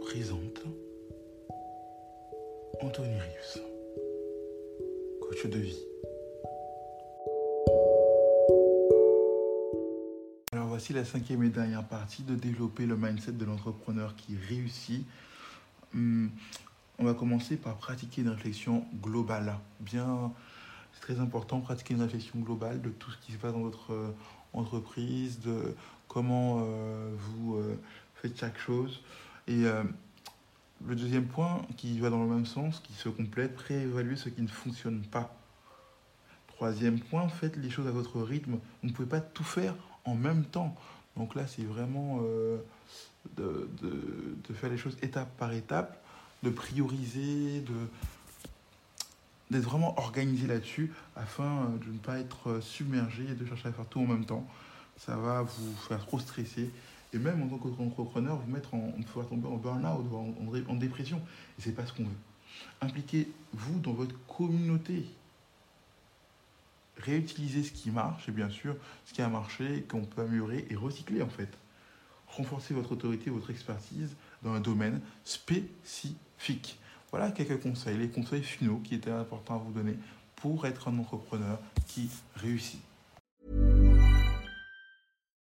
Présente Anthony Rius, coach de vie. Alors voici la cinquième et dernière partie de développer le mindset de l'entrepreneur qui réussit. Hum, on va commencer par pratiquer une réflexion globale. Bien, c'est très important pratiquer une réflexion globale de tout ce qui se passe dans votre euh, entreprise, de comment euh, vous euh, faites chaque chose. Et euh, le deuxième point qui va dans le même sens, qui se complète, préévaluer ce qui ne fonctionne pas. Troisième point, faites les choses à votre rythme. Vous ne pouvez pas tout faire en même temps. Donc là, c'est vraiment euh, de, de- de faire les choses étape par étape, de prioriser, de d'être vraiment organisé là-dessus afin de ne pas être submergé et de chercher à faire tout en même temps. Ça va vous faire trop stresser et même en tant qu'entrepreneur, vous mettre en, pouvoir tomber en burn-out, ou en, en dépression. Et c'est pas ce qu'on veut. Impliquez-vous dans votre communauté. Réutilisez ce qui marche et bien sûr ce qui a marché, qu'on peut améliorer et recycler en fait. Renforcez votre autorité, votre expertise dans un domaine spécifique. Voilà quelques conseils, les conseils finaux qui étaient importants à vous donner pour être un entrepreneur qui réussit.